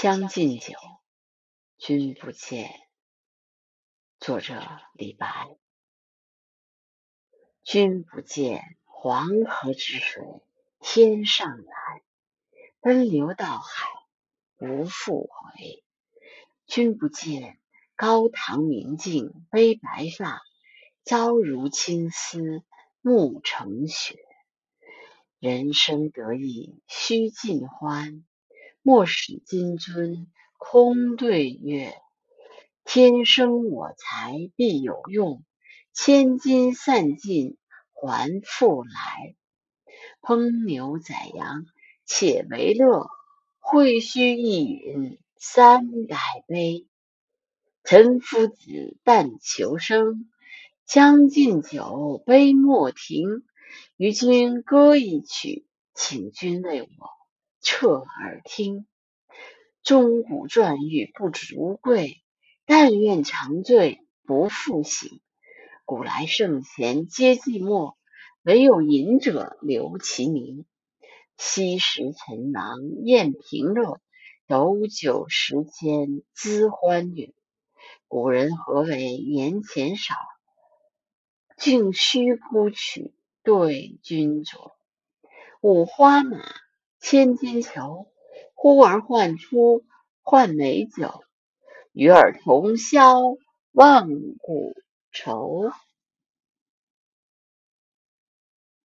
《将进酒》，君不见。作者：李白。君不见，黄河之水天上来，奔流到海不复回。君不见，高堂明镜悲白发，朝如青丝暮成雪。人生得意须尽欢。莫使金樽空对月，天生我材必有用，千金散尽还复来。烹牛宰羊且为乐，会须一饮三百杯。岑夫子，但求生，将进酒，杯莫停。与君歌一曲，请君为我。侧耳听，钟鼓馔玉不足贵，但愿长醉不复醒。古来圣贤皆寂寞，惟有饮者留其名。昔时陈郎宴平乐，斗酒十千恣欢谑。古人何为言钱少，径须沽取对君酌。五花马。千金裘，呼儿唤出换美酒，与尔同销万古愁。